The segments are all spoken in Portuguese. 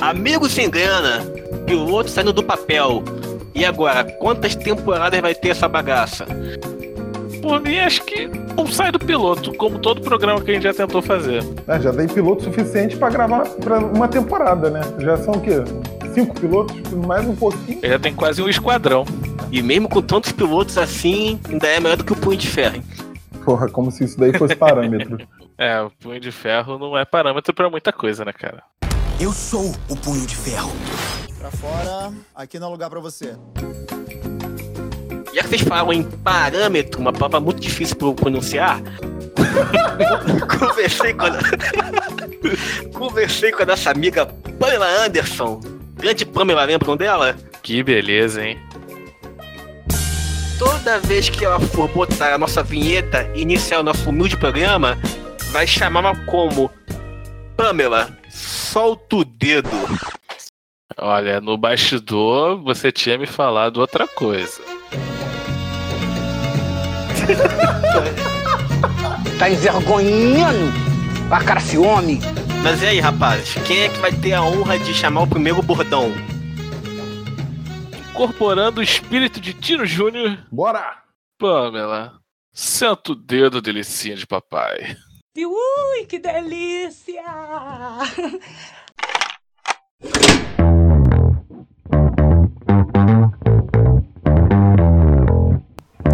Amigo sem grana, piloto saindo do papel. E agora, quantas temporadas vai ter essa bagaça? Por mim, acho que não sai do piloto, como todo programa que a gente já tentou fazer. É, já tem piloto suficiente pra gravar pra uma temporada, né? Já são o quê? Cinco pilotos? Mais um pouquinho. Já tem quase um esquadrão. E mesmo com tantos pilotos assim, ainda é melhor do que o Punho de Ferro. hein? Porra, como se isso daí fosse parâmetro. É, o punho de ferro não é parâmetro pra muita coisa, né, cara? Eu sou o punho de ferro. Pra fora, aqui não é lugar pra você. Já que vocês falam em parâmetro, uma palavra muito difícil pra eu pronunciar, conversei com a... conversei com a nossa amiga Pamela Anderson. Grande Pamela, lembram dela? Que beleza, hein? Toda vez que ela for botar a nossa vinheta e iniciar o nosso humilde programa, vai chamar como Pamela, solta o dedo. Olha, no bastidor você tinha me falado outra coisa. Tá envergonhando a cara esse homem. Mas e aí, rapaz, quem é que vai ter a honra de chamar o primeiro bordão? Incorporando o espírito de Tino Júnior, Bora! Pamela, senta o dedo, delicinha de papai. Ui, que delícia!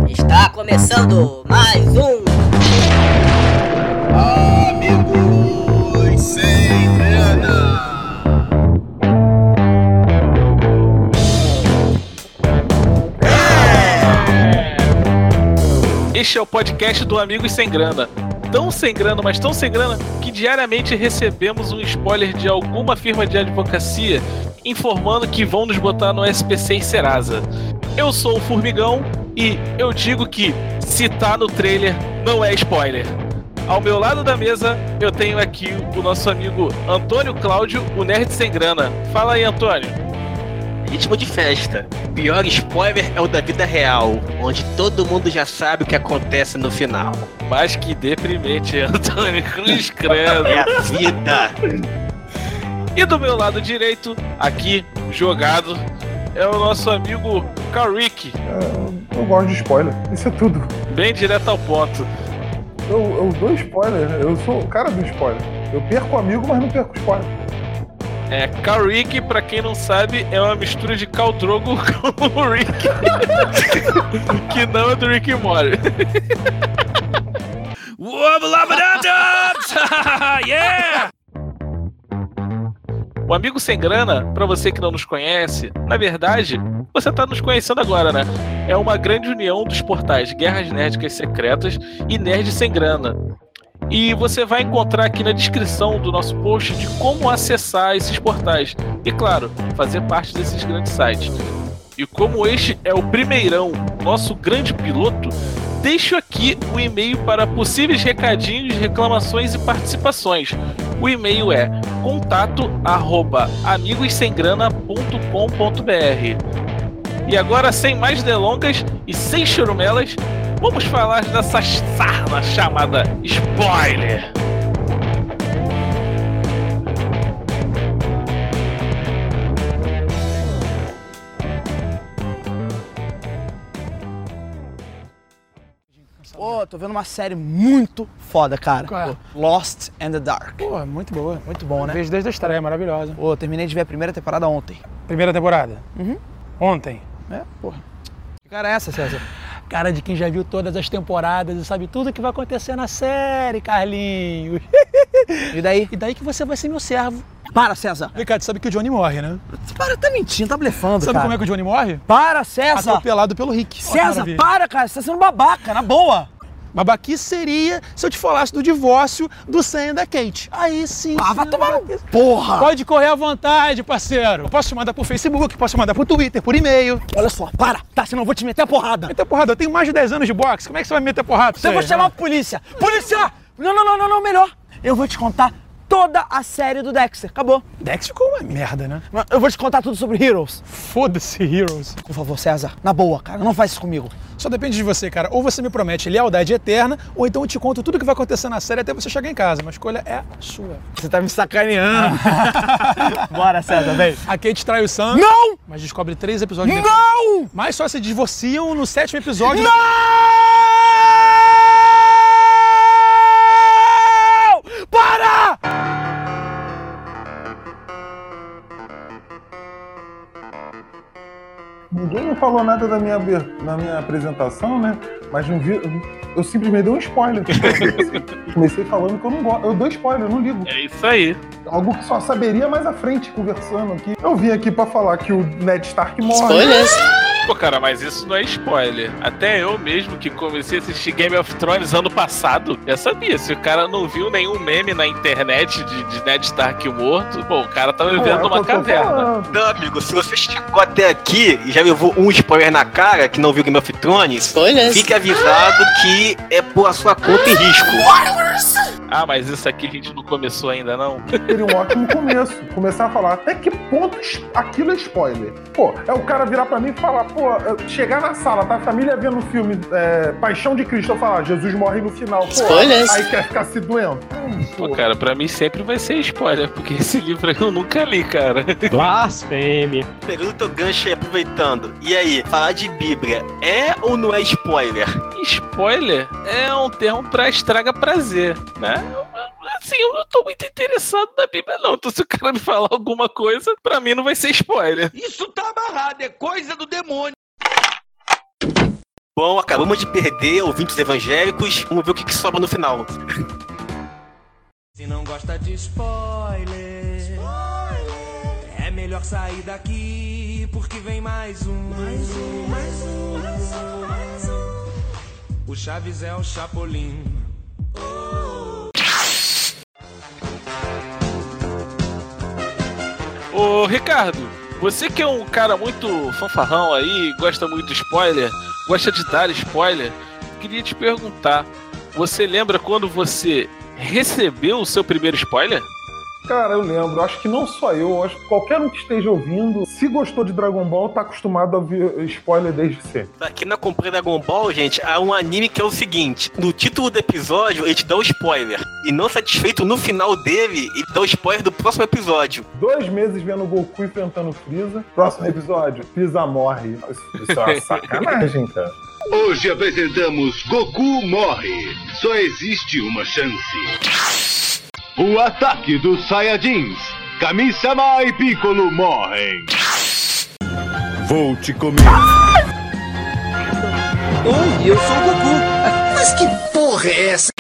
Está começando mais um Amigos sem grana. Este é o podcast do Amigos Sem Grana. Tão sem grana, mas tão sem grana, que diariamente recebemos um spoiler de alguma firma de advocacia informando que vão nos botar no SPC e Serasa. Eu sou o Formigão e eu digo que se tá no trailer, não é spoiler. Ao meu lado da mesa, eu tenho aqui o nosso amigo Antônio Cláudio, o Nerd Sem Grana. Fala aí, Antônio. Ritmo de festa. Pior spoiler é o da vida real, onde todo mundo já sabe o que acontece no final. Mas que deprimente, Antônio Cruz Credo. É a vida. E do meu lado direito, aqui, jogado, é o nosso amigo Karik. É, eu gosto de spoiler. Isso é tudo. Bem direto ao ponto. Eu, eu dou spoiler. Eu sou o cara do spoiler. Eu perco amigo, mas não perco spoiler. É, Karik, pra quem não sabe, é uma mistura de Khal Drogo com o Rick. que não é do Rick Morty. yeah! O Amigo Sem Grana, pra você que não nos conhece, na verdade, você tá nos conhecendo agora, né? É uma grande união dos portais Guerras Nerdicas Secretas e Nerd Sem Grana. E você vai encontrar aqui na descrição do nosso post de como acessar esses portais. E claro, fazer parte desses grandes sites. E como este é o primeirão, nosso grande piloto, deixo aqui o e-mail para possíveis recadinhos, reclamações e participações. O e-mail é contato arroba amigossemgrana.com.br. E agora, sem mais delongas e sem churumelas, vamos falar dessa sarna chamada spoiler. Pô, tô vendo uma série muito foda, cara. Qual é? Pô, Lost and the Dark. Pô, muito boa. Muito bom, né? Vejo desde a estreia, maravilhosa. Pô, terminei de ver a primeira temporada ontem. Primeira temporada? Uhum. Ontem. É, porra. Que cara é essa, César? Cara de quem já viu todas as temporadas e sabe tudo que vai acontecer na série, Carlinhos. E daí? E daí que você vai ser meu servo. Para, César. Ricardo, sabe que o Johnny morre, né? Para, tá mentindo, tá blefando, Sabe cara. como é que o Johnny morre? Para, César. Atropelado pelo Rick. César, maravilha. para, cara. Você tá sendo babaca, na boa. Babaquice seria se eu te falasse do divórcio do Sam e da Kate. Aí sim. Ah, vai tomar no... Porra. Pode correr à vontade, parceiro. Eu posso te mandar por Facebook, posso te mandar por Twitter, por e-mail. Olha só, para. Tá, senão eu vou te meter a porrada. Meter porrada, eu tenho mais de 10 anos de boxe. Como é que você vai me meter porrada? Eu vou chamar a polícia. Polícia! Não, não, não, não, não, melhor. Eu vou te contar toda a série do Dexter. Acabou. Dex ficou uma merda, né? Mas Eu vou te contar tudo sobre Heroes. Foda-se, Heroes. Por favor, César, na boa, cara, não faz isso comigo. Só depende de você, cara. Ou você me promete lealdade eterna, ou então eu te conto tudo o que vai acontecer na série até você chegar em casa. Uma escolha é sua. Você tá me sacaneando. Bora, César, vem. A Kate trai o Sam. Não! Mas descobre três episódios depois. Não! Mas só se divorciam no sétimo episódio. Não! Falou nada da minha, na minha apresentação, né? Mas não vi. Eu simplesmente dei um spoiler. Comecei falando que eu não gosto. Eu dou spoiler, eu não ligo. É isso aí. Algo que só saberia mais à frente conversando aqui. Eu vim aqui pra falar que o Ned Stark morre. Spoilers. Pô, cara, mas isso não é spoiler. Até eu mesmo que comecei a assistir Game of Thrones ano passado, já sabia. Se o cara não viu nenhum meme na internet de, de Ned Stark morto, pô, o cara tá vivendo É, numa caverna. falando. Não, amigo, se você chegou até aqui e já levou um spoiler na cara, que não viu Game of Thrones, Spoilers. fique avisado que é por a sua conta e risco. Ah, mas isso aqui a gente não começou ainda, não? Seria um ótimo começo. Começar a falar até que ponto aquilo é spoiler. Pô, é o cara virar pra mim e falar, pô, chegar na sala, tá a família vendo o filme é, Paixão de Cristo, eu falar, Jesus morre no final. Pô, Spoilers. aí quer ficar se doendo. Pô, cara, pra mim sempre vai ser spoiler, porque esse livro aí eu nunca li, cara. Blasfêmia. Pegando teu gancho aproveitando. E aí, falar de Bíblia é ou não é spoiler? Spoiler é um termo pra estraga prazer, né? Eu- Assim, eu não tô muito interessado na Bíblia, não. Então, se o cara me falar alguma coisa, pra mim não vai ser spoiler. Isso tá amarrado, é coisa do demônio. Bom, acabamos de perder ouvintes evangélicos. Vamos ver o que, que sobra no final. Se não gosta de spoiler, é melhor sair daqui porque vem mais um. Mais um, mais um, mais um, mais um. O Chaves é o Chapolin. Ô, Ricardo, você que é um cara muito fanfarrão aí, gosta muito de spoiler, gosta de dar spoiler, queria te perguntar: você lembra quando você recebeu o seu primeiro spoiler? Cara, eu lembro. Acho que não só eu, acho que qualquer um que esteja ouvindo, se gostou de Dragon Ball, tá acostumado a ver spoiler desde sempre. Aqui na Comprei Dragon Ball, gente, há um anime que é o seguinte: no título do episódio, ele te dá um spoiler. E não satisfeito no final dele, ele dá o spoiler do próximo episódio. Dois meses vendo o Goku enfrentando o Freeza. Próximo episódio, Freeza morre. Isso, isso é uma sacanagem, cara. Hoje apresentamos Goku morre. Só existe uma chance. O ataque dos Saiyajins. Kami-sama e Piccolo morrem. Vou te comer. Oi, eu sou o Goku. Mas que porra é essa?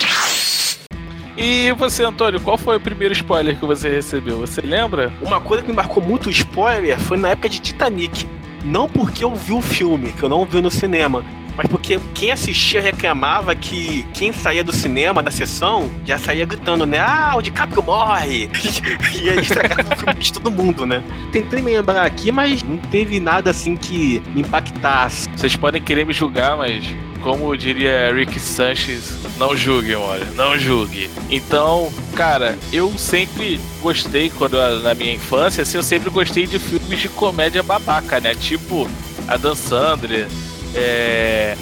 E você, Antônio, qual foi o primeiro spoiler que você recebeu? Você lembra? Uma coisa que me marcou muito o spoiler foi na época de Titanic. Não porque eu vi o filme, que eu não vi no cinema, mas porque quem assistia reclamava que quem saía do cinema, da sessão, já saía gritando, né? Ah, o DiCaprio morre! e aí estragava o filme de todo mundo, né? Tentei me lembrar aqui, mas não teve nada assim que me impactasse. Vocês podem querer me julgar, mas como diria Rick Sanchez, não julgue, olha, não julgue. Então, cara, eu sempre gostei, quando eu- na minha infância, assim, eu sempre gostei de filmes de comédia babaca, né? Tipo Adam Sandler, é,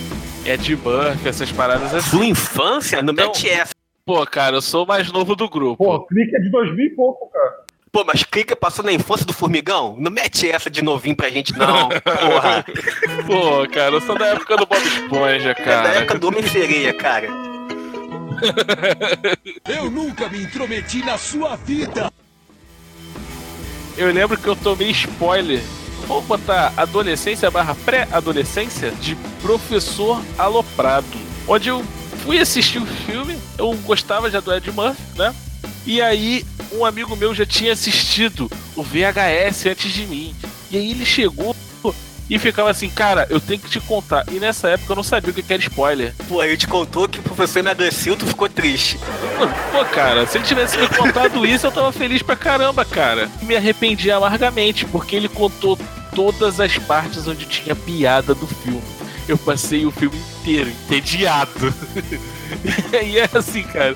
Ed Murphy, essas paradas assim. Sua infância? Não Então- mete essa. Pô, cara, eu sou o mais novo do grupo. Pô, clique é de 2000 e pouco, cara. Pô, mas clica passou na infância do formigão? Não mete essa de novinho pra gente, não. Porra. Pô, cara, eu sou da época do Bob Esponja, É da cara. época do Homem-Sereia, cara. Eu nunca me intrometi na sua vida. Eu lembro que eu tomei spoiler. Vou botar adolescência barra pré-adolescência de Professor Aloprado. Onde eu fui assistir o filme, eu gostava já do Ed Murphy, né? E aí, um amigo meu já tinha assistido o VHS antes de mim. E aí ele chegou e ficava assim, cara, eu tenho que te contar. E nessa época eu não sabia o que era spoiler. Pô, ele te contou que o professor emagreceu, tu ficou triste. Pô, cara, se ele tivesse me contado isso, eu tava feliz pra caramba, cara. Me arrependi amargamente, porque ele contou todas as partes onde tinha piada do filme. Eu passei o filme inteiro entediado. e aí é assim, cara.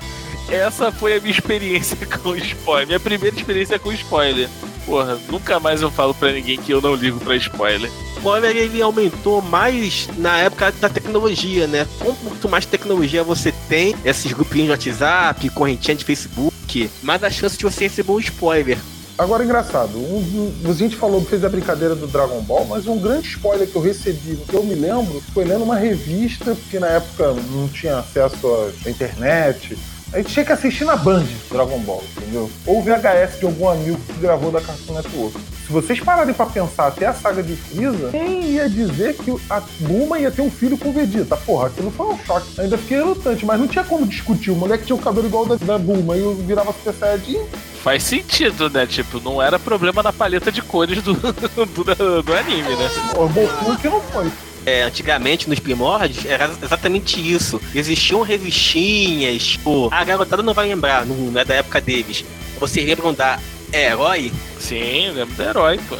essa foi a minha experiência com spoiler. Minha primeira experiência com spoiler. Porra, nunca mais eu falo pra ninguém que eu não ligo pra spoiler. O spoiler ele aumentou mais na época da tecnologia, né? Quanto mais tecnologia você tem, esses grupinhos de WhatsApp, correntinha de Facebook, mais a chance de você receber um spoiler. Agora, engraçado, um, um, a gente falou, fez a brincadeira do Dragon Ball, mas um grande spoiler que eu recebi, que eu me lembro, foi lendo uma revista, porque na época não tinha acesso à internet, a gente tinha que assistir na Band Dragon Ball, entendeu? Ou VHS de algum amigo que gravou da Cartoon Network. Se vocês pararem pra pensar até a saga de Freeza, quem ia dizer que a Bulma ia ter um filho com o Vegeta? Porra, aquilo foi um choque. Ainda fiquei relutante, mas não tinha como discutir. O moleque tinha o cabelo igual da, da Bulma e eu virava Super Saiyajin. Faz sentido, né? Tipo, não era problema na paleta de cores do, do, do anime, né? O Goku que não foi. É, antigamente, nos primórdios, era exatamente isso. Existiam revistinhas, tipo, a garotada não vai lembrar, não, não é da época deles. Vocês lembram da Herói? Sim, lembro da Herói, pô.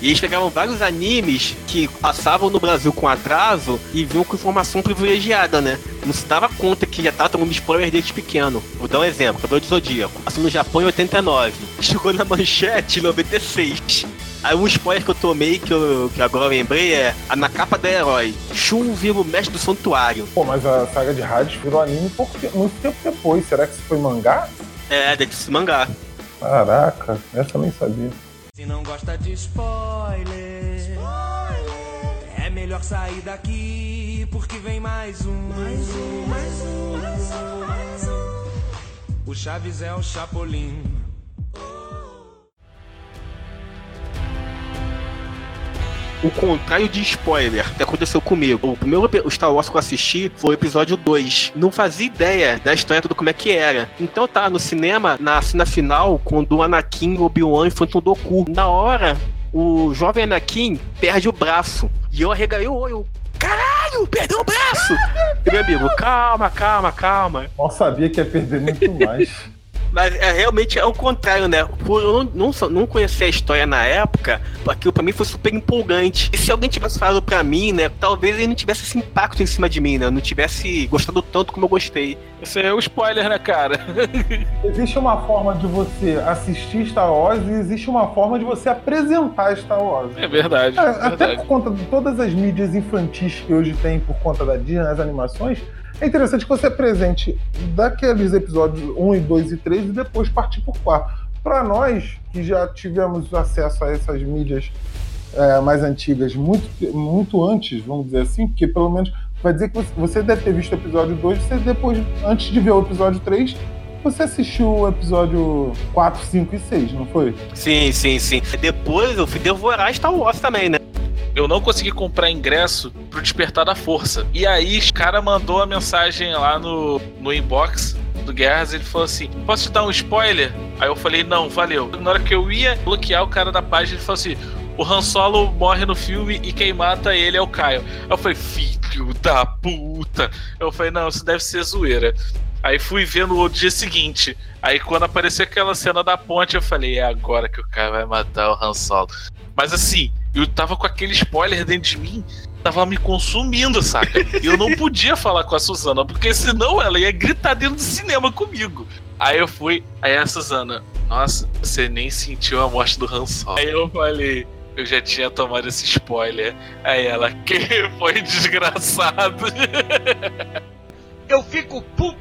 E eles pegavam vários animes que passavam no Brasil com atraso e vinham com informação privilegiada, né? Não se dava conta que já tava tomando spoiler desde pequeno. Vou dar um exemplo, Cabelo de Zodíaco. Passou no Japão em 89. Chegou na manchete em 96. Aí um spoiler que eu tomei, que, eu, que agora eu lembrei, é a na capa da herói. Shun vira o mestre do santuário. Pô, mas a saga de Hades virou anime pouco, muito tempo depois. Será que isso foi mangá? É, deve ser mangá. Caraca, essa eu nem sabia. Se não gosta de spoiler, spoiler, é melhor sair daqui porque vem mais um. Mais um, mais um, mais um, mais um. O Chaves é o Chapolin. O contrário de spoiler que aconteceu comigo. O primeiro Star Wars que eu assisti foi o episódio 2. Não fazia ideia da história tudo como é que era. Então tá no cinema, na cena final, quando o Anakin, Obi-Wan enfrentam o Doku. Na hora, o jovem Anakin perde o braço. E eu arregalei o olho. Caralho, perdeu o braço! e meu amigo, calma, calma, calma. Mal sabia que ia perder muito mais. Mas é, realmente é o contrário, né? Por eu não, não, não conhecer a história na época, aquilo pra mim foi super empolgante. E se alguém tivesse falado pra mim, né? Talvez ele não tivesse esse impacto em cima de mim, né? Não tivesse gostado tanto como eu gostei. Esse é o spoiler, né, cara? existe uma forma de você assistir Star Wars e existe uma forma de você apresentar Star Wars. É verdade. É, é até por conta de todas as mídias infantis que hoje tem por conta da Disney, as animações é interessante que você apresente daqueles episódios 1 e 2 e 3 e depois partir por 4. Para nós, que já tivemos acesso a essas mídias é, mais antigas muito, muito antes, vamos dizer assim, porque pelo menos vai dizer que você, você deve ter visto o episódio 2, você depois, antes de ver o episódio 3, você assistiu o episódio 4, 5 e 6, não foi? Sim, sim, sim. Depois eu fui devorar Star Wars também, né? Eu não consegui comprar ingresso pro Despertar da Força. E aí, o cara mandou a mensagem lá no, no inbox do Guerras, ele falou assim: Posso te dar um spoiler? Aí eu falei: Não, valeu. Na hora que eu ia bloquear o cara da página, ele falou assim: O Han Solo morre no filme e quem mata ele é o Caio. Aí eu falei: Filho da puta. Eu falei: Não, isso deve ser zoeira. Aí fui ver no dia seguinte. Aí quando apareceu aquela cena da ponte, eu falei: É agora que o cara vai matar o Han Solo. Mas assim, eu tava com aquele spoiler dentro de mim, tava me consumindo, saca? E eu não podia falar com a Suzana, porque senão ela ia gritar dentro do cinema comigo. Aí eu fui, aí a Suzana, nossa, você nem sentiu a morte do Han Solo. Aí eu falei, eu já tinha tomado esse spoiler. Aí ela, que foi desgraçado. Eu fico puto,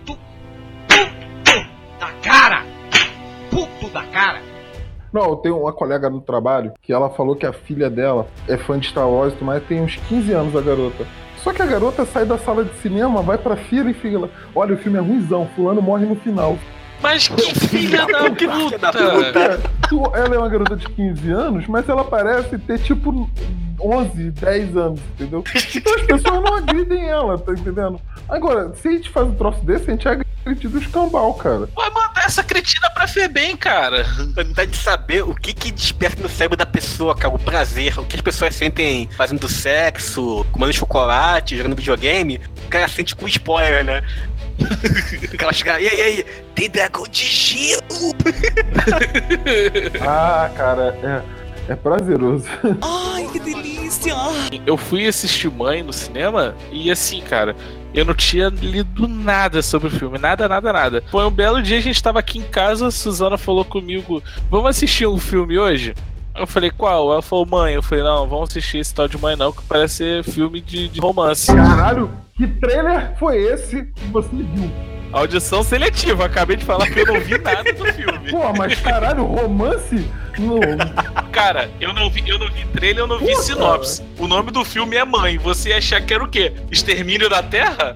Não, eu tenho uma colega no trabalho que ela falou que a filha dela é fã de Star Wars, mas tem uns 15 anos a garota. Só que a garota sai da sala de cinema, vai pra fila e fica lá. Olha, o filme é ruimzão, fulano morre no final. Mas que filha da puta! Ela é uma garota de 15 anos, mas ela parece ter tipo 11, 10 anos, entendeu? Então as pessoas não agridem ela, tá entendendo? Agora, se a gente faz um troço desse, a gente agride do escambau, cara. Vai mandar essa cretina pra Febem, cara. Vontade de saber o que que desperta no cérebro da pessoa, cara, o prazer, o que as pessoas sentem fazendo sexo, comendo chocolate, jogando videogame, o cara sente com spoiler, né? O cara chega, e aí, e aí, tem dragão de gelo! ah, cara, é. É prazeroso. Ai, que delícia! Eu fui assistir Mãe no cinema e assim, cara, Eu não tinha lido nada sobre o filme, nada, nada, nada. Foi um belo dia, a gente tava aqui em casa, a Suzana falou comigo: Vamos assistir um filme hoje? Eu falei, qual? Ela falou, mãe. Eu falei, não, vamos assistir esse tal de mãe não, que parece filme de, de romance. Caralho, que trailer foi esse que você viu? Audição seletiva, acabei de falar que eu não vi nada do filme. Pô, mas caralho, romance? Não. Cara, eu não vi, eu não vi trailer, eu não vi Puta. sinopse. O nome do filme é Mãe. Você ia achar que era o quê? Extermínio da Terra?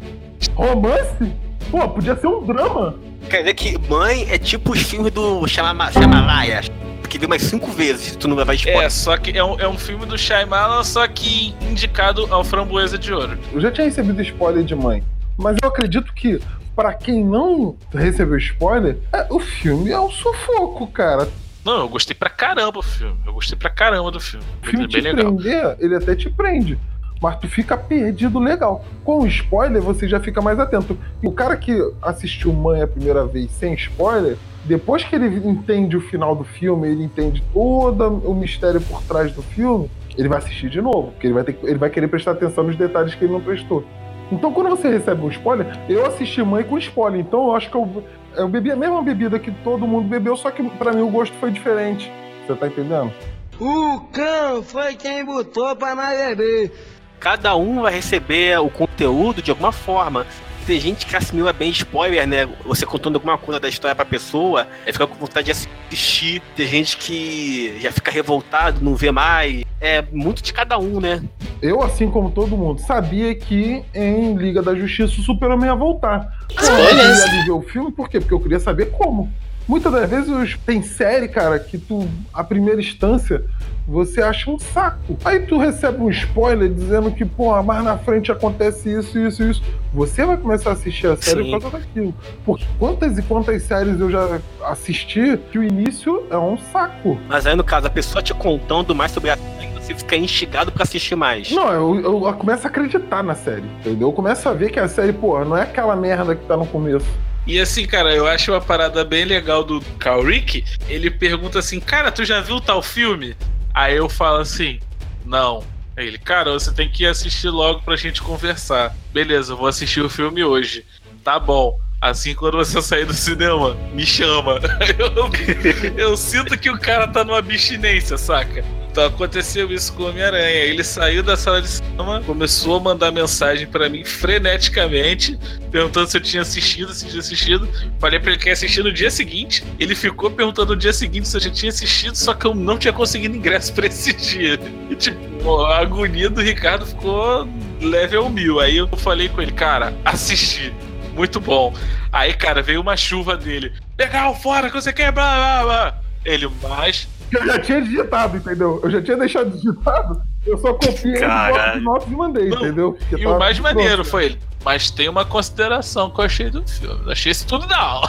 Romance? Pô, podia ser um drama. Quer dizer que Mãe é tipo os filmes do Shyamalaia. Que viu mais cinco vezes, tu não vai levar spoiler. É, só que é um, é um filme do Shyamalan, só que indicado ao Framboesa de Ouro. Eu já tinha recebido spoiler de mãe, mas eu acredito que pra quem não recebeu spoiler, é, o filme é um sufoco, cara. Não, eu gostei pra caramba do filme. Eu gostei pra caramba do filme. O filme bem te legal. prender, ele até te prende. Mas tu fica perdido legal. Com o spoiler, você já fica mais atento. E o cara que assistiu Mãe a primeira vez sem spoiler, depois que ele entende o final do filme, ele entende todo o mistério por trás do filme, ele vai assistir de novo. Porque ele vai, ter, ele vai querer prestar atenção nos detalhes que ele não prestou. Então, quando você recebe um spoiler, eu assisti Mãe com spoiler. Então, eu acho que eu, eu bebi a mesma bebida que todo mundo bebeu, só que pra mim o gosto foi diferente. Você tá entendendo? O cão foi quem botou pra nós beber. Cada um vai receber o conteúdo de alguma forma. Tem gente que assimila bem spoiler, né? Você contando alguma coisa da história pra pessoa, aí fica com vontade de assistir. Tem gente que já fica revoltado, não vê mais. É muito de cada um, né? Eu, assim como todo mundo, sabia que em Liga da Justiça o Super-Homem ia voltar. Eu queria ali ver o filme, por quê? Porque eu queria saber como. Muitas das vezes tem série, cara, que tu, a primeira instância, você acha um saco. Aí tu recebe um spoiler dizendo que, pô, mais na frente acontece isso, isso, isso. Você vai começar a assistir a série Sim. por causa daquilo. Porque quantas e quantas séries eu já assisti que o início é um saco. Mas aí, no caso, a pessoa te contando mais sobre a série, você fica instigado pra assistir mais. Não, eu, eu começo a acreditar na série, entendeu? Eu começo a ver que a série, pô, não é aquela merda que tá no começo. E assim, cara, eu acho uma parada bem legal do Carl Rick. Ele pergunta assim, cara, tu já viu tal filme? Aí eu falo assim, não. Aí ele, cara, você tem que assistir logo pra gente conversar. Beleza, eu vou assistir o filme hoje. Tá bom. Assim, quando você sair do cinema, me chama. Eu, eu sinto que o cara tá numa abstinência, saca? Então aconteceu isso com o Homem-Aranha. Ele saiu da sala de cinema, começou a mandar mensagem pra mim freneticamente, perguntando se eu tinha assistido, se tinha assistido. Falei pra ele que ia assistir no dia seguinte. Ele ficou perguntando no dia seguinte se eu já tinha assistido, só que eu não tinha conseguido ingresso pra esse dia. E tipo, a agonia do Ricardo ficou level mil. Aí eu falei com ele, cara, assisti. Muito bom. Aí, cara, veio uma chuva dele. Legal, fora, que você quer, blá, blá, blá. Ele, mas Eu já tinha digitado, entendeu? Eu já tinha deixado digitado, eu só copiei Caralho. os notas e mandei, entendeu? Porque E tava o mais maneiro pronto. foi ele. Mas tem uma consideração que eu achei do filme. Não achei isso tudo, não.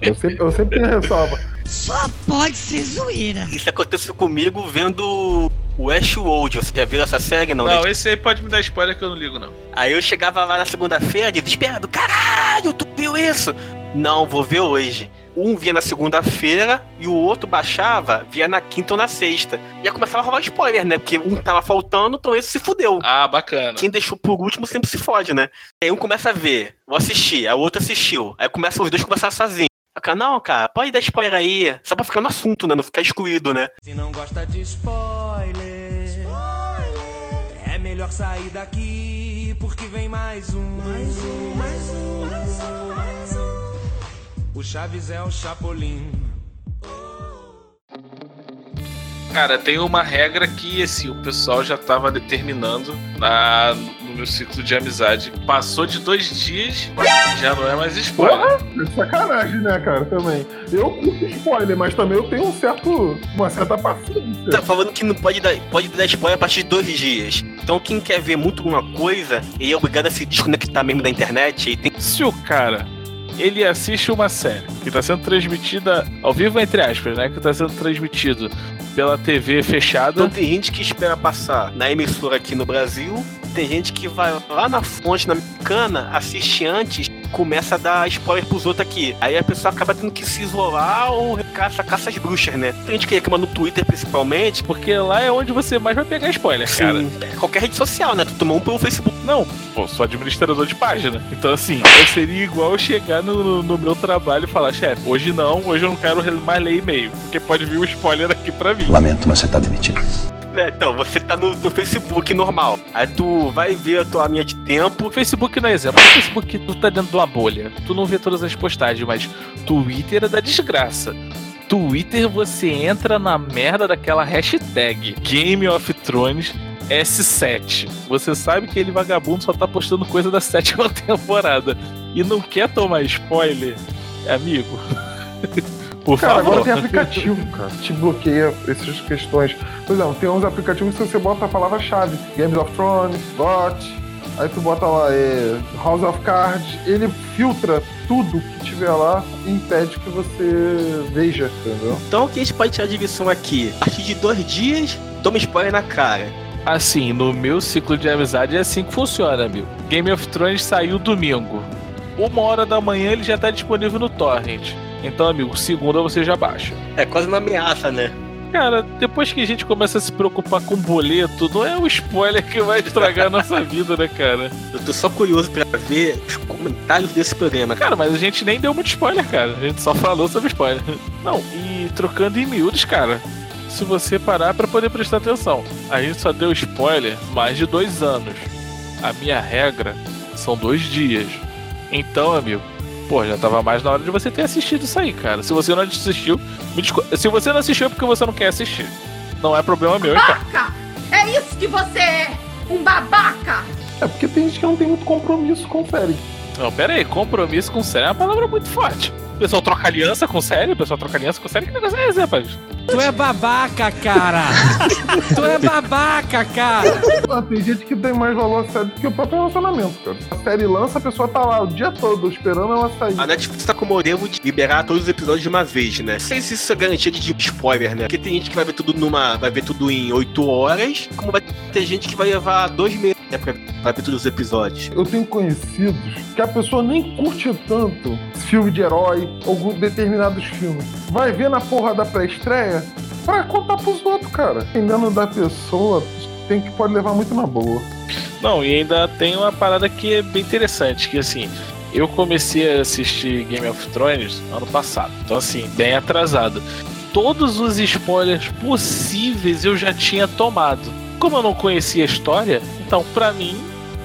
Eu sempre, eu sempre tenho ressalva. Só pode ser zoeira. Isso aconteceu comigo vendo o Westworld. Você já viu essa série, não? Não, né? esse aí pode me dar spoiler que eu não ligo, não. Aí eu chegava lá na segunda-feira, desesperado. Caralho, tu viu isso? Não, vou ver hoje. Um via na segunda-feira e o outro baixava, via na quinta ou na sexta. E aí começava a rolar spoiler, né? Porque um tava faltando, então esse se fudeu. Ah, bacana. Quem deixou por último sempre se fode, né? Aí um começa a ver, vou assistir, aí o outro assistiu. Aí começa os dois a conversar sozinhos. Fica, Não, cara, pode dar spoiler aí. Só pra ficar no assunto, né? Não ficar excluído, né? Se não gosta de spoiler, é melhor sair daqui porque vem mais um. Mais um, mais um, mais um, mais um. O Chaves é o Chapolin. Cara, tem uma regra que assim, o pessoal já tava determinando na, no meu ciclo de amizade. Passou de dois dias, já não é mais spoiler. Porra, é sacanagem, né, cara, também. Eu curto spoiler, mas também eu tenho um certo, uma certa paciência. Tá falando que não pode dar, pode dar spoiler a partir de dois dias. Então quem quer ver muito alguma coisa, ele é obrigado a se desconectar mesmo da internet. E tem... Se o cara ele assiste uma série que está sendo transmitida ao vivo, entre aspas, né? Que está sendo transmitido pela TV fechada. Então tem gente que espera passar na emissora aqui no Brasil, tem gente que vai lá na fonte, na americana, assiste antes começa a dar spoiler pros outros aqui. Aí a pessoa acaba tendo que se isolar ou caça, caça as bruxas, né? Tem gente que reclama no Twitter principalmente. Porque lá é onde você mais vai pegar spoiler, cara. Sim, é qualquer rede social, né? Tu tomou um pelo Facebook. Não, pô, sou administrador de página. Então, assim, eu seria igual eu chegar no, no meu trabalho e falar, chefe, hoje não, hoje eu não quero mais ler e-mail, porque pode vir um spoiler aqui pra mim. Lamento, mas você tá demitido. É, então, você tá no, no Facebook normal. Aí tu vai ver a tua linha de tempo. Facebook não é exemplo. O Facebook tu tá dentro de uma bolha. Tu não vê todas as postagens, mas Twitter é da desgraça. Twitter você entra na merda daquela hashtag Game of Thrones S7. Você sabe que ele vagabundo só tá postando coisa da sétima temporada e não quer tomar spoiler, amigo. Por cara, favor. agora tem aplicativo, cara, que te bloqueia essas questões. Por exemplo, tem uns aplicativos que você bota a palavra-chave, Games of Thrones, GOT, aí tu bota lá é, House of Cards, ele filtra tudo que tiver lá e impede que você veja, entendeu? Então o que a gente pode tirar de lição aqui? A partir de dois dias, toma spoiler na cara. Assim, no meu ciclo de amizade é assim que funciona, amigo. Game of Thrones saiu domingo. Uma hora da manhã ele já tá disponível no Torrent. Então, amigo, segunda você já baixa. É quase uma ameaça, né? Cara, depois que a gente começa a se preocupar com boleto, não é o spoiler que vai estragar a nossa vida, né, cara? Eu tô só curioso pra ver os comentários desse programa. Cara, mas a gente nem deu muito spoiler, cara. A gente só falou sobre spoiler. Não, e trocando em miúdos, cara. Se você parar pra poder prestar atenção, a gente só deu spoiler mais de dois anos. A minha regra são dois dias. Então, amigo, pô, já tava mais na hora de você ter assistido isso aí, cara. Se você não assistiu, me desculpa. Se você não assistiu é porque você não quer assistir. Não é problema meu, então. Babaca! É isso que você é! Um babaca! É porque tem gente que não tem muito compromisso com série. Não, pera aí, compromisso com série é uma palavra muito forte. O pessoal troca aliança com série, o pessoal troca aliança com série, que negócio é esse, rapaz? Tu é babaca, cara! tu é babaca, cara! Ah, tem gente que tem mais valor a série do que o próprio relacionamento, cara. A série lança, a pessoa tá lá o dia todo esperando ela sair. A Netflix tá com o modelo de liberar todos os episódios de uma vez, né? Não sei se isso é garantia de spoiler, né? Porque tem gente que vai ver tudo numa. vai ver tudo em 8 horas, como vai ter gente que vai levar dois meses né, pra, pra ver todos os episódios. Eu tenho conhecidos que a pessoa nem curte tanto filme de herói ou determinados filmes. Vai ver na porra da pré-estreia pra contar pros outros, cara. Dependendo da pessoa, tem que pode levar muito na boa. Não, e ainda tem uma parada que é bem interessante, que assim, eu comecei a assistir Game of Thrones ano passado, então assim, bem atrasado. Todos os spoilers possíveis eu já tinha tomado. Como eu não conhecia a história, então pra mim,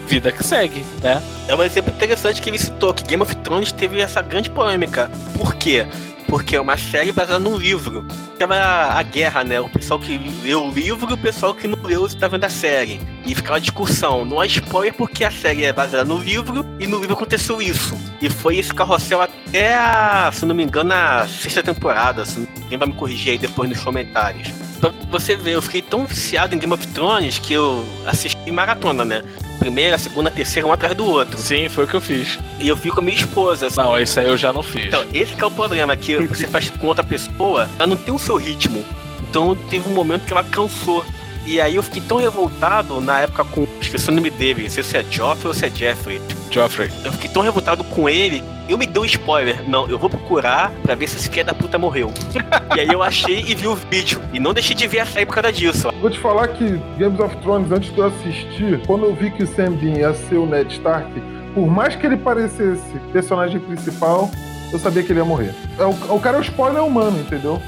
vida que segue, né? É um exemplo interessante que ele citou, que Game of Thrones teve essa grande polêmica. Por quê? Porque é uma série baseada num livro. Ficava a guerra, né? O pessoal que leu o livro e o pessoal que não leu está vendo a série. E ficava a discussão. Não há spoiler porque a série é baseada no livro e no livro aconteceu isso. E foi esse carrossel até a, se não me engano, a sexta temporada. Se alguém vai me corrigir aí depois nos comentários. Pra você ver, eu fiquei tão viciado em Game of Thrones que eu assisti maratona, né? Primeira, segunda, terceira, um atrás do outro. Sim, foi o que eu fiz. E eu fui com a minha esposa. Assim. Não, isso aí eu já não fiz. Então, esse que é o problema, que você faz com outra pessoa, ela não tem o seu ritmo. Então teve um momento que ela cansou. E aí eu fiquei tão revoltado na época com. Esqueci o nome dele, não sei se é Joffrey ou se é Jeffrey. Joffrey. Eu fiquei tão revoltado com ele. Eu me dei um spoiler. Não, eu vou procurar pra ver se esse filho da puta morreu. e aí eu achei e vi o vídeo. E não deixei de ver a série por causa disso. Vou te falar que Games of Thrones, antes de eu assistir, quando eu vi que o Sam Dean ia ser o Ned Stark, por mais que ele parecesse personagem principal, eu sabia que ele ia morrer. É o, o cara é o spoiler humano, entendeu?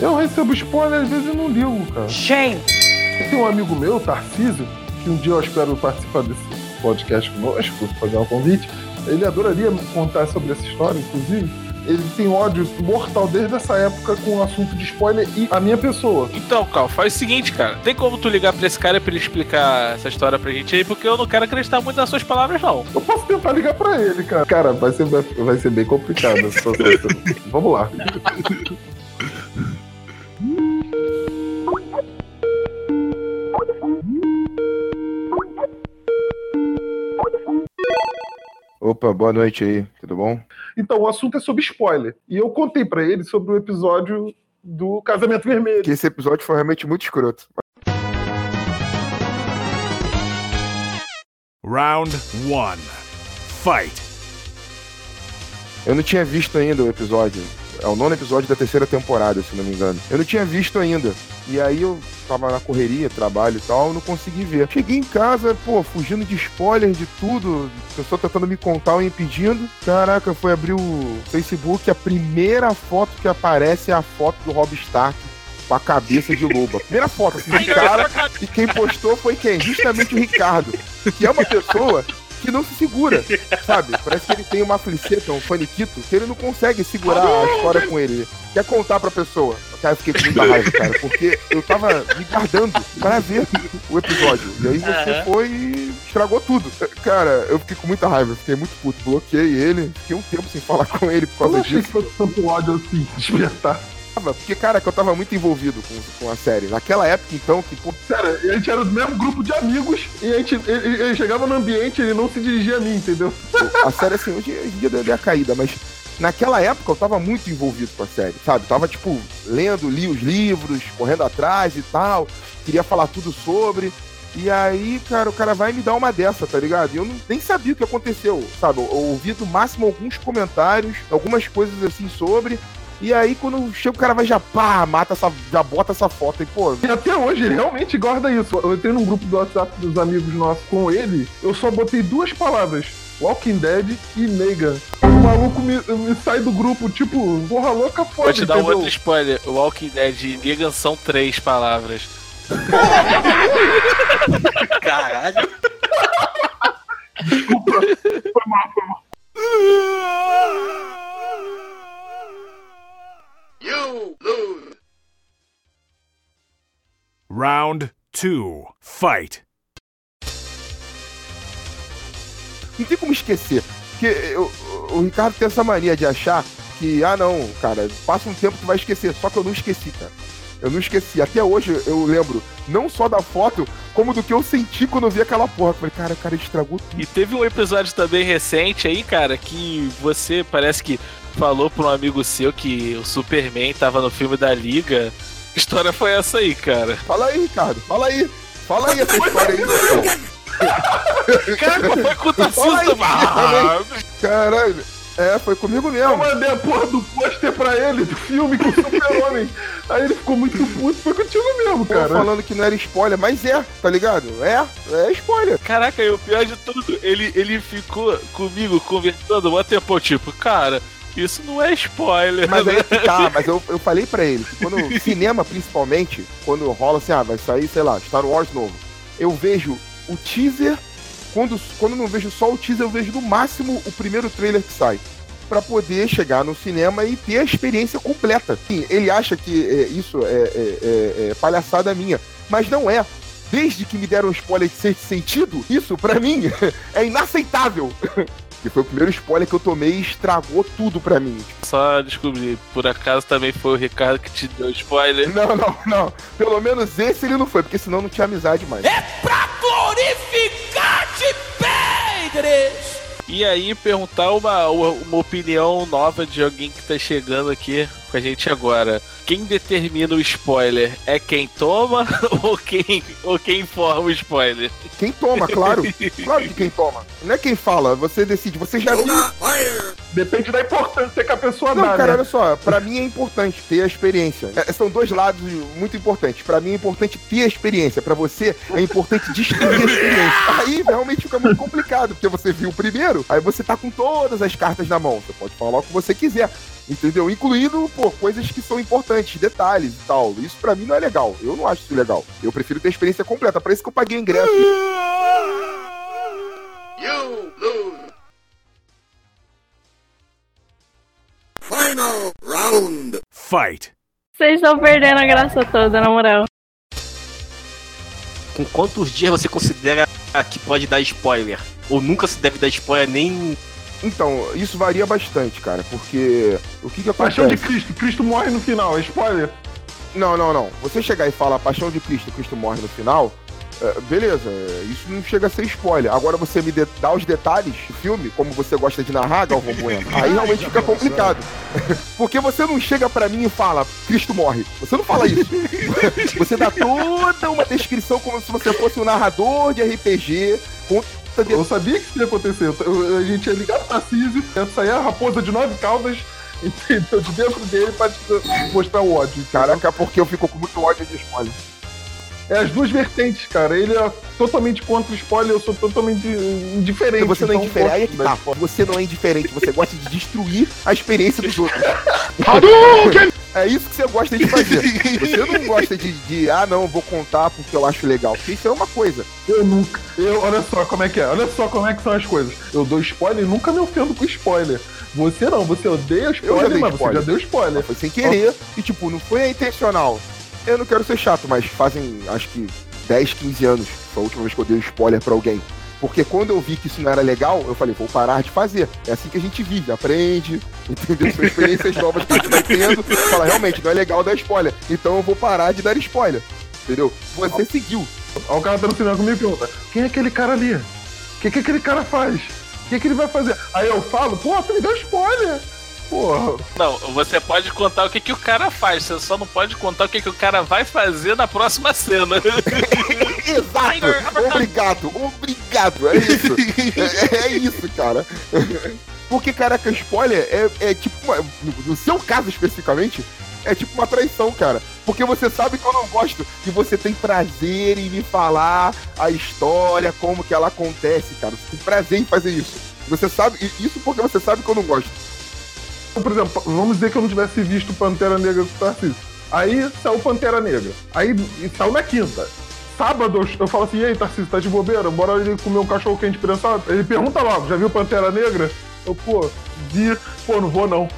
Eu recebo spoiler às vezes e não ligo, cara. Tem um amigo meu, Tarcísio, que um dia eu espero participar desse podcast conosco, fazer um convite. Ele adoraria contar sobre essa história, inclusive. Ele tem ódio mortal desde essa época com o assunto de spoiler e a minha pessoa. Então, Cal, faz o seguinte, cara. Tem como tu ligar pra esse cara pra ele explicar essa história pra gente aí? Porque eu não quero acreditar muito nas suas palavras, não. Eu posso tentar ligar pra ele, cara. Cara, vai ser, vai ser bem complicado essa situação. Vamos lá. Opa, boa noite aí, tudo bom? Então, o assunto é sobre spoiler. E eu contei pra ele sobre o episódio do Casamento Vermelho. Que esse episódio foi realmente muito escroto. Round 1. Fight. Eu não tinha visto ainda o episódio. É o nono episódio da terceira temporada, se não me engano. Eu não tinha visto ainda. E aí eu tava na correria, trabalho e tal, não consegui ver. Cheguei em casa, pô, fugindo de spoiler de tudo, pessoa tentando me contar ou impedindo. Caraca, foi abrir o Facebook, a primeira foto que aparece é a foto do Rob Stark com a cabeça de lobo. A primeira foto assim, de cara, e quem postou foi quem? Justamente o Ricardo, que é uma pessoa que não se segura, sabe? Parece que ele tem uma fliceta, um faniquito, que ele não consegue segurar a história com ele. Quer contar pra pessoa. Cara, eu fiquei com muita raiva, cara, porque eu tava me guardando pra ver o episódio. E aí você Aham. foi e estragou tudo. Cara, eu fiquei com muita raiva, fiquei muito puto. Bloqueei ele, fiquei um tempo sem falar com ele por Eu não causa achei disso. que fosse tanto ódio assim, despertar. Porque, cara, que eu tava muito envolvido com, com a série. Naquela época, então, que, pô, e a gente era do mesmo grupo de amigos e a gente ele, ele chegava no ambiente ele não se dirigia a mim, entendeu? a série, assim, hoje em dia deu a caída, mas naquela época eu tava muito envolvido com a série, sabe? Tava, tipo, lendo, li os livros, correndo atrás e tal, queria falar tudo sobre. E aí, cara, o cara vai me dar uma dessa, tá ligado? E eu não, nem sabia o que aconteceu, sabe? Eu, eu ouvi no máximo alguns comentários, algumas coisas assim sobre. E aí, quando chega o cara vai já pá, mata essa. já bota essa foto e, pô. E até hoje ele realmente guarda isso. Eu entrei num grupo do WhatsApp dos amigos nossos com ele, eu só botei duas palavras. Walking Dead e Negan. O maluco me, me sai do grupo, tipo, porra louca foda, Vou te dar um entendeu? outro spoiler. Walking Dead e Negan são três palavras. Caralho. Foi mal, foi mal. You lose. Round two. Fight. Não tem como esquecer. Porque eu- o Ricardo tem essa mania de achar que, ah não, cara, passa um tempo tu vai esquecer. Só que eu não esqueci, cara. Eu não esqueci. Até hoje eu lembro não só da foto, como do que eu senti quando eu vi aquela porra. Eu Falei, cara, o cara estragou tudo. E teve um episódio também recente aí, cara, que você parece que falou pra um amigo seu que o Superman tava no filme da Liga. Que história foi essa aí, cara? Fala aí, Ricardo. Fala aí. Fala aí essa história aí. então. Cara, foi com o Tarcísio. Caralho. É, foi comigo mesmo. Eu mandei a porra do pôster pra ele, do filme com o Super-Homem. Aí ele ficou muito puto, foi contigo mesmo, Pô, cara. falando que não era spoiler, mas é, tá ligado? É, é spoiler. Caraca, e o pior de tudo, ele, ele ficou comigo conversando um tempo, tipo, cara, isso não é spoiler. Mas aí né? que tá, mas eu, eu falei pra ele que quando cinema, principalmente, quando rola assim, ah, vai sair, sei lá, Star Wars novo, eu vejo o teaser, quando, quando não vejo só o teaser, eu vejo no máximo o primeiro trailer que sai. Pra poder chegar no cinema e ter a experiência completa. Sim, ele acha que é, isso é, é- é- é palhaçada minha, mas não é. Desde que me deram um spoiler de sentido, isso, pra mim, é inaceitável. Que foi o primeiro spoiler que eu tomei e estragou tudo pra mim. Só descobri, por acaso também foi o Ricardo que te deu spoiler. Não, não, não. Pelo menos esse ele não foi, porque senão não tinha amizade mais. Pra glorificar-te, Pedres! E aí, perguntar uma, uma opinião nova de alguém que tá chegando aqui com a gente agora. Quem determina o spoiler é quem toma ou quem, ou quem informa o spoiler? Quem toma, claro. Claro que quem toma. Não é quem fala, você decide. Você já viu. Depende da importância que a pessoa Não, dá, cara, né? olha só, pra mim é importante ter a experiência. É, são dois lados muito importantes. Pra mim é importante ter a experiência. Pra você é importante destruir a experiência. Aí realmente fica muito complicado, porque você viu o primeiro, aí você tá com todas as cartas na mão. Você pode falar o que você quiser. Entendeu? Incluindo, pô, coisas que são importantes, detalhes e tal. Isso pra mim não é legal. Eu não acho isso legal. Eu prefiro ter a experiência completa. Pra isso que eu paguei o ingresso. You lose. Final round. Fight. Vocês estão perdendo a graça toda, na moral. Com quantos dias você considera que pode dar spoiler? Ou nunca se deve dar spoiler nem. Então, isso varia bastante, cara, porque o que que acontece? Paixão de Cristo, Cristo morre no final, é spoiler. Não, não, não. Você chegar e falar Paixão de Cristo, Cristo morre no final, é, beleza, isso não chega a ser spoiler. Agora você me dá os detalhes do filme, como você gosta de narrar, Galvão Bueno, aí realmente fica complicado. Porque você não chega pra mim e fala, Cristo morre. Você não fala isso. Você dá toda uma descrição como se você fosse um narrador de RPG, com. Eu sabia que isso ia acontecer. Eu- a gente ia ligar pro Tarcísio, ia sair a raposa de nove caudas, entendeu? De dentro dele pra te mostrar o ódio. entendeu? Caraca, porque eu fico com muito ódio de spoiler. É as duas vertentes, cara. Ele é totalmente contra o spoiler, eu sou totalmente indiferente. Você não é então, indiferente, aí é que tá. Você não é indiferente, você gosta de destruir a experiência dos outros. É isso que você gosta de fazer. Você não gosta de, de, ah, não, vou contar porque eu acho legal. Porque isso é uma coisa. Eu nunca. Eu, olha só como é que é. Olha só como é que são as coisas. Eu dou spoiler e nunca me ofendo com spoiler. Você não, você odeia Eu já spoiler, dei mas spoiler. você já deu spoiler. Foi sem querer. E tipo, não foi intencional. Eu não quero ser chato, mas fazem acho que 10, 15 anos. Foi a última vez que eu dei um spoiler pra alguém. Porque quando eu vi que isso não era legal, eu falei, vou parar de fazer. É assim que a gente vive, aprende, entendeu? São experiências novas que a gente vai tendo. Fala, realmente, não é legal dar spoiler. Então eu vou parar de dar spoiler. Entendeu? Você seguiu. Ó, o cara tá no cinema comigo e pergunta: quem é aquele cara ali? O que, que aquele cara faz? O que, que ele vai fazer? Aí eu falo, pô, tu me deu spoiler. Porra. Não, você pode contar o que, que o cara faz, você só não pode contar o que, que o cara vai fazer na próxima cena. Exato! Obrigado, obrigado, é isso. É, é isso, cara. Porque, caraca, spoiler é, é tipo. uma- no, seu caso especificamente, é tipo uma traição, cara. Porque você sabe que eu não gosto e você tem prazer em me falar a história, como que ela acontece, cara. Você tem prazer em fazer isso. Você sabe. Isso porque você sabe que eu não gosto. Por exemplo, vamos dizer que eu não tivesse visto Pantera Negra com o Tarcísio. Aí saiu Pantera Negra. Aí saiu na quinta. Sábado eu- falo assim, e aí, Tarcísio, tá de bobeira? Bora ele comer um cachorro quente prensado? Ele pergunta logo, já viu Pantera Negra? Eu, pô, vi, pô, não vou não.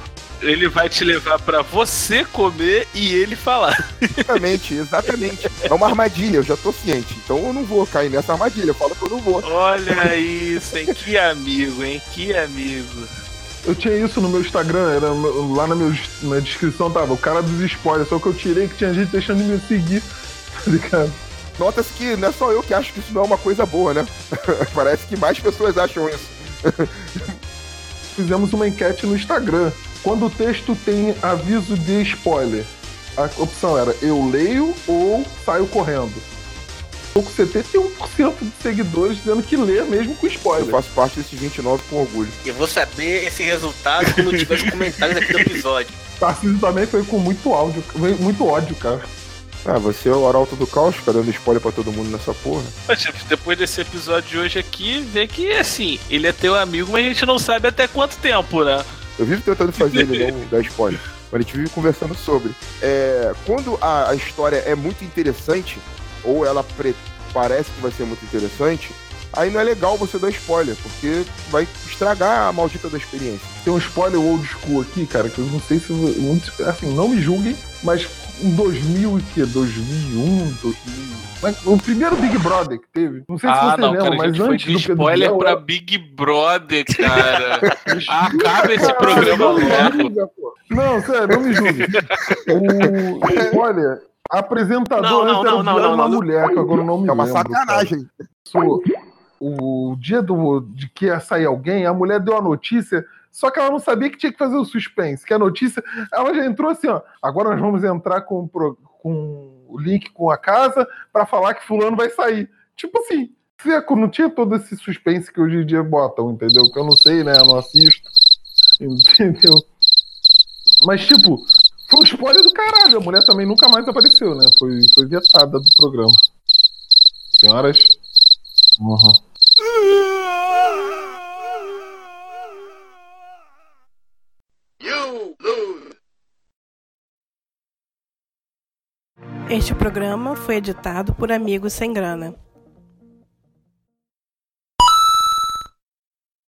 Ele vai te levar pra você comer e ele falar. Exatamente, exatamente. É uma armadilha, eu já tô ciente. Então eu não vou cair nessa armadilha. Eu falo que eu não vou. Olha isso, hein? Que amigo, hein? Que amigo. Eu tinha isso no meu Instagram, era lá na, meu, na descrição tava o cara dos spoilers, só que eu tirei que tinha gente deixando de me seguir, tá ligado? Nota-se que não é só eu que acho que isso não é uma coisa boa, né? Parece que mais pessoas acham isso. Fizemos uma enquete no Instagram. Quando o texto tem aviso de spoiler, a opção era eu leio ou saio correndo. Tô com 71% de seguidores dizendo que lê mesmo com Eu spoiler. faço parte desses 29 com orgulho. Eu vou saber esse resultado quando tiver os comentários aqui do episódio. Tarcísio também foi com muito áudio, muito ódio, cara. Ah, você é o arauto do caos, fica dando spoiler pra todo mundo nessa porra. Mas, tipo, depois desse episódio de hoje aqui, vê que, assim, ele é teu amigo, mas a gente não sabe até quanto tempo, né? Eu vivo tentando fazer ele não dar spoiler. Mas a gente vive conversando sobre. É, quando a, a história é muito interessante, ou ela parece que vai ser muito interessante, aí não é legal você dar spoiler, porque vai estragar a maldita da experiência. Tem um spoiler old school aqui, cara, que eu não sei se. Assim, não me julguem, mas em 2000 e que? 2001, 2000. Mas O primeiro Big Brother que teve. Não sei se Ah, você não, lembra, cara, mas gente foi antes de do Pedro spoiler Bial, pra eu- Big Brother, cara. Acaba esse programa não me logo. julga, pô. Não, sério, não me julgue. O spoiler, apresentador Não, não, antes era não, Biel não, uma não. mulher, que agora eu não me É uma lembro, sacanagem. O dia do, de que ia sair alguém, a mulher deu a notícia, só que ela não sabia que tinha que fazer o suspense, que a notícia, ela já entrou assim, ó, agora nós vamos entrar com, com o link com a casa pra falar que fulano vai sair. Tipo assim, não tinha todo esse suspense que hoje em dia botam, entendeu? Que eu não sei, né, eu não assisto, entendeu? Mas, tipo, foi um spoiler do caralho, a mulher também nunca mais apareceu, né, foi, foi vetada do programa. Senhoras... Uhum. Este programa foi editado por Amigos Sem Grana.